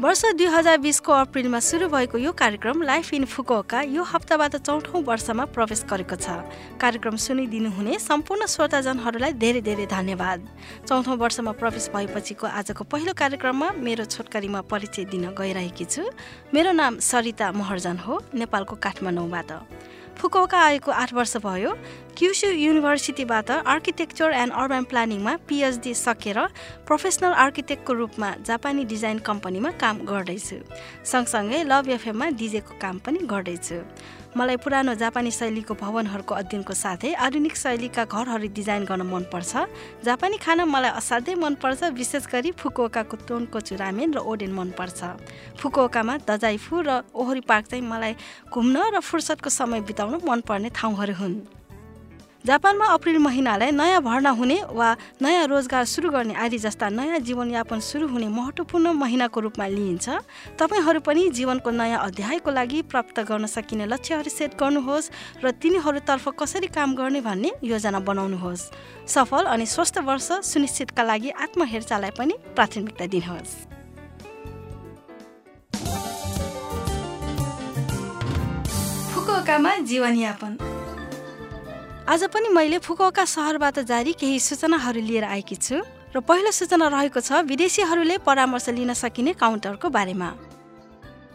वर्ष दुई हजार बिसको अप्रिलमा सुरु भएको यो कार्यक्रम लाइफ इन फुकोका यो हप्ताबाट चौथौँ वर्षमा प्रवेश गरेको छ। कार्यक्रम सुनिदिनुहुने सम्पूर्ण श्रोताजनहरूलाई धेरै धेरै धन्यवाद। चौथौँ वर्षमा प्रवेश भएपछिको आजको पहिलो कार्यक्रममा मेरो छोटकरीमा परिचय दिन गइरहेकी छु। मेरो नाम सरिता महर्जन हो नेपालको काठमाडौँबाट। फुकौका आएको आठ वर्ष भयो। क्युसु युनिभर्सिटीबाट आर्किटेक्चर एन्ड अर्बन प्लानिङमा पिएचडी सकेर प्रोफेसनल आर्किटेक्टको रूपमा जापानी डिजाइन कम्पनीमा काम गर्दैछु। सँगसँगै लभ एफएममा डिजेको काम पनि गर्दैछु। मलाई पुरानो जापानी शैलीको भवनहरूको अध्ययनको साथै आधुनिक शैलीका घरहरू डिजाइन गर्न मनपर्छ। जापानी खाना मलाई असाध्यै मनपर्छ विशेष गरी फुकुओकाको तोनको रामेन र ओडेन मनपर्छ। फुकुओकामा दजाइफु र ओहरी पार्क चाहिँ मलाई घुम्न र फुर्सदको समय बिताउन मनपर्ने ठाउँहरू हुन्। जापानमा अप्रिल महिनालाई नयाँ भर्ना हुने वा नयाँ रोजगार सुरु गर्ने आदि जस्ता नयाँ जीवनयापन सुरु हुने महत्त्वपूर्ण महिनाको रूपमा लिइन्छ। तपाईँहरू पनि जीवनको नयाँ अध्यायको लागि प्राप्त गर्न सकिने लक्ष्यहरू सेट गर्नुहोस् र तिनीहरूतर्फ कसरी काम गर्ने भन्ने योजना बनाउनुहोस्। सफल अनि स्वस्थ वर्ष सुनिश्चितका लागि आत्महेरचाहलाई पनि प्राथमिकता दिनुहोस्। फुकुओकामा जीवनयापन। आज पनि मैले फुकुओका सहरबाट जारी केही सूचनाहरू लिएर आएकी छु र पहिलो सूचना रहेको छ विदेशीहरूले परामर्श लिन सकिने काउन्टरको बारेमा।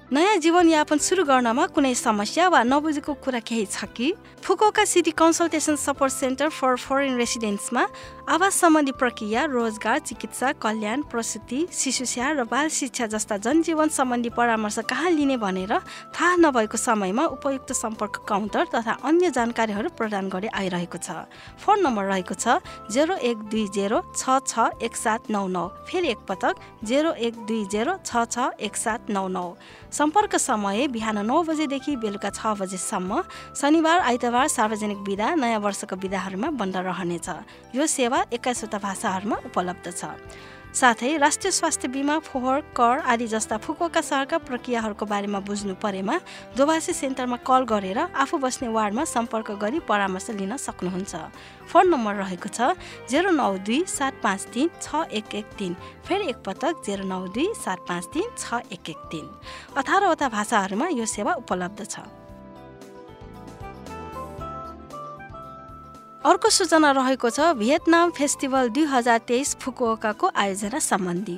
नयाँ जीवनयापन सुरु गर्नमा कुनै समस्या वा नबुझेको कुरा केही छ कि? Fukuoka city consultation support centre for foreign रेसिडेन्ट्समा आवास सम्बन्धी प्रक्रिया रोजगार चिकित्सा कल्याण प्रसुति शिशु स्याहार र बाल शिक्षा जस्ता जनजीवन सम्बन्धी परामर्श कहाँ लिने भनेर थाहा नभएको समयमा उपयुक्त सम्पर्क काउन्टर तथा अन्य जानकारीहरू प्रदान गर्दै आइरहेको छ। फोन नम्बर रहेको छ जेरो एक दुई जेरो छ छ एक सात नौ नौ। फेरि एकपटक जेरो एक दुई जेरो छ छ एक सात नौ नौ। सम्पर्क समय बिहान नौ बजेदेखि बेलुका छ बजेसम्म शनिबार आइतबार सार्वजनिक विधा नयाँ वर्षको विधाहरूमा बन्द रहनेछ। यो सेवा एक्काइसवटा भाषाहरूमा उपलब्ध छ। साथै राष्ट्रिय स्वास्थ्य बिमा फोहोर कर आदि जस्ता फुकुका सहरका प्रक्रियाहरूको बारेमा बुझ्नु परेमा दोभाषी सेन्टरमा कल गरेर आफू बस्ने वार्डमा सम्पर्क गरी परामर्श लिन सक्नुहुन्छ। फोन नम्बर रहेको छ जेरो नौ दुई सात पाँच तिन छ एक एक तिन फेरि एकपटक जेरो नौ दुई सात पाँच तिन छ एक एक तिन। अठारवटा भाषाहरूमा यो सेवा उपलब्ध छ। अर्को सूचना रहेको छ भियतनाम फेस्टिभल दुई हजार तेइस फुकुओकाको आयोजना सम्बन्धी।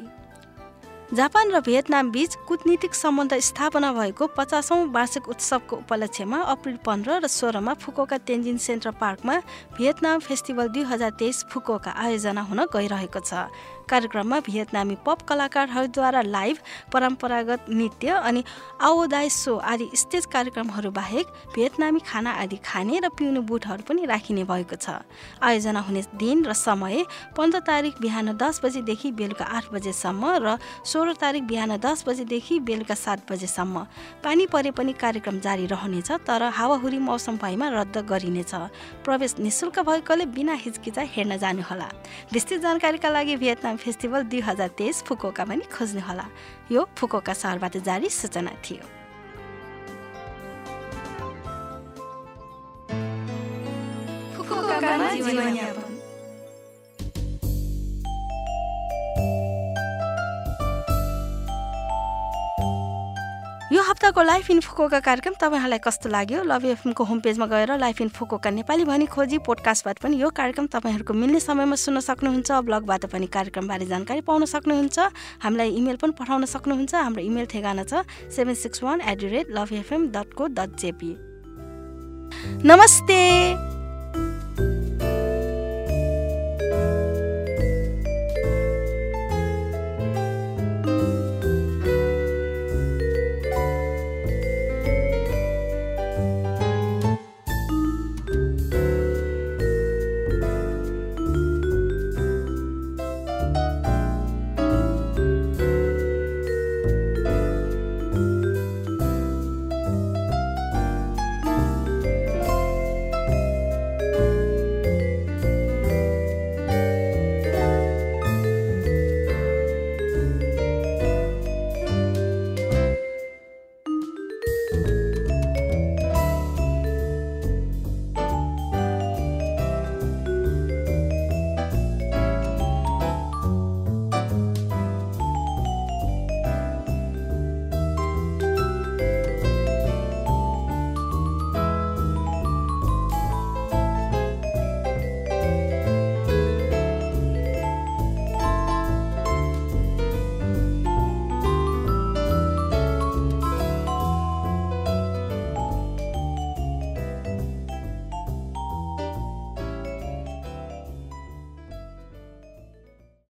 जापान र भियतनाम बीच कुटनीतिक सम्बन्ध स्थापना भएको पचासौँ वार्षिक उत्सवको उपलक्ष्यमा अप्रिल पन्ध्र र सोह्रमा फुकोका तेन्जिन सेन्ट्रल पार्कमा भियतनाम फेस्टिभल दुई हजार तेइस फुकोका आयोजना हुन गइरहेको छ। कार्यक्रममा भियतनामी पप कलाकारहरूद्वारा लाइभ परम्परागत नृत्य अनि आओदाय सो आदि स्टेज कार्यक्रमहरू बाहेक भियतनामी खाना आदि खाने र पिउने बुटहरू पनि राखिने भएको छ। आयोजना हुने दिन र समय पन्ध्र तारिक बिहान दस बजेदेखि बेलुका आठ बजेसम्म र सोह्र तारिक बिहान दस बजेदेखि बेलुका सात बजेसम्म। पानी परे पनि कार्यक्रम जारी रहनेछ तर हावाहुरी मौसम भएमा रद्द गरिनेछ। प्रवेश निशुल्क भएकोले बिना हिचकिचा हेर्न जानुहोला। विस्तृत जानकारीका लागि भियतनाम फेस्टिभल दुई हजार तेइस फुकोका पनि खोज्नुहोला यो फुकोका सहरबाट जारी सूचना थियो। यो हप्ताको लाइफ इन फुकोका कार्यक्रम तपाईँहरूलाई कस्तो लाग्यो? लभ एफएमको होम पेजमा गएर लाइफ इन फुकोका नेपाली भनी खोजी पोडकास्टबाट पनि यो कार्यक्रम तपाईँहरूको मिल्ने समयमा सुन्न सक्नुहुन्छ ब्लगबाट पनि कार्यक्रमबारे जानकारी पाउन सक्नुहुन्छ। हामीलाई इमेल पनि पठाउन सक्नुहुन्छ। हाम्रो इमेल ठेगाना छ seven six one eight the rate love FM dot co dot JP नमस्ते!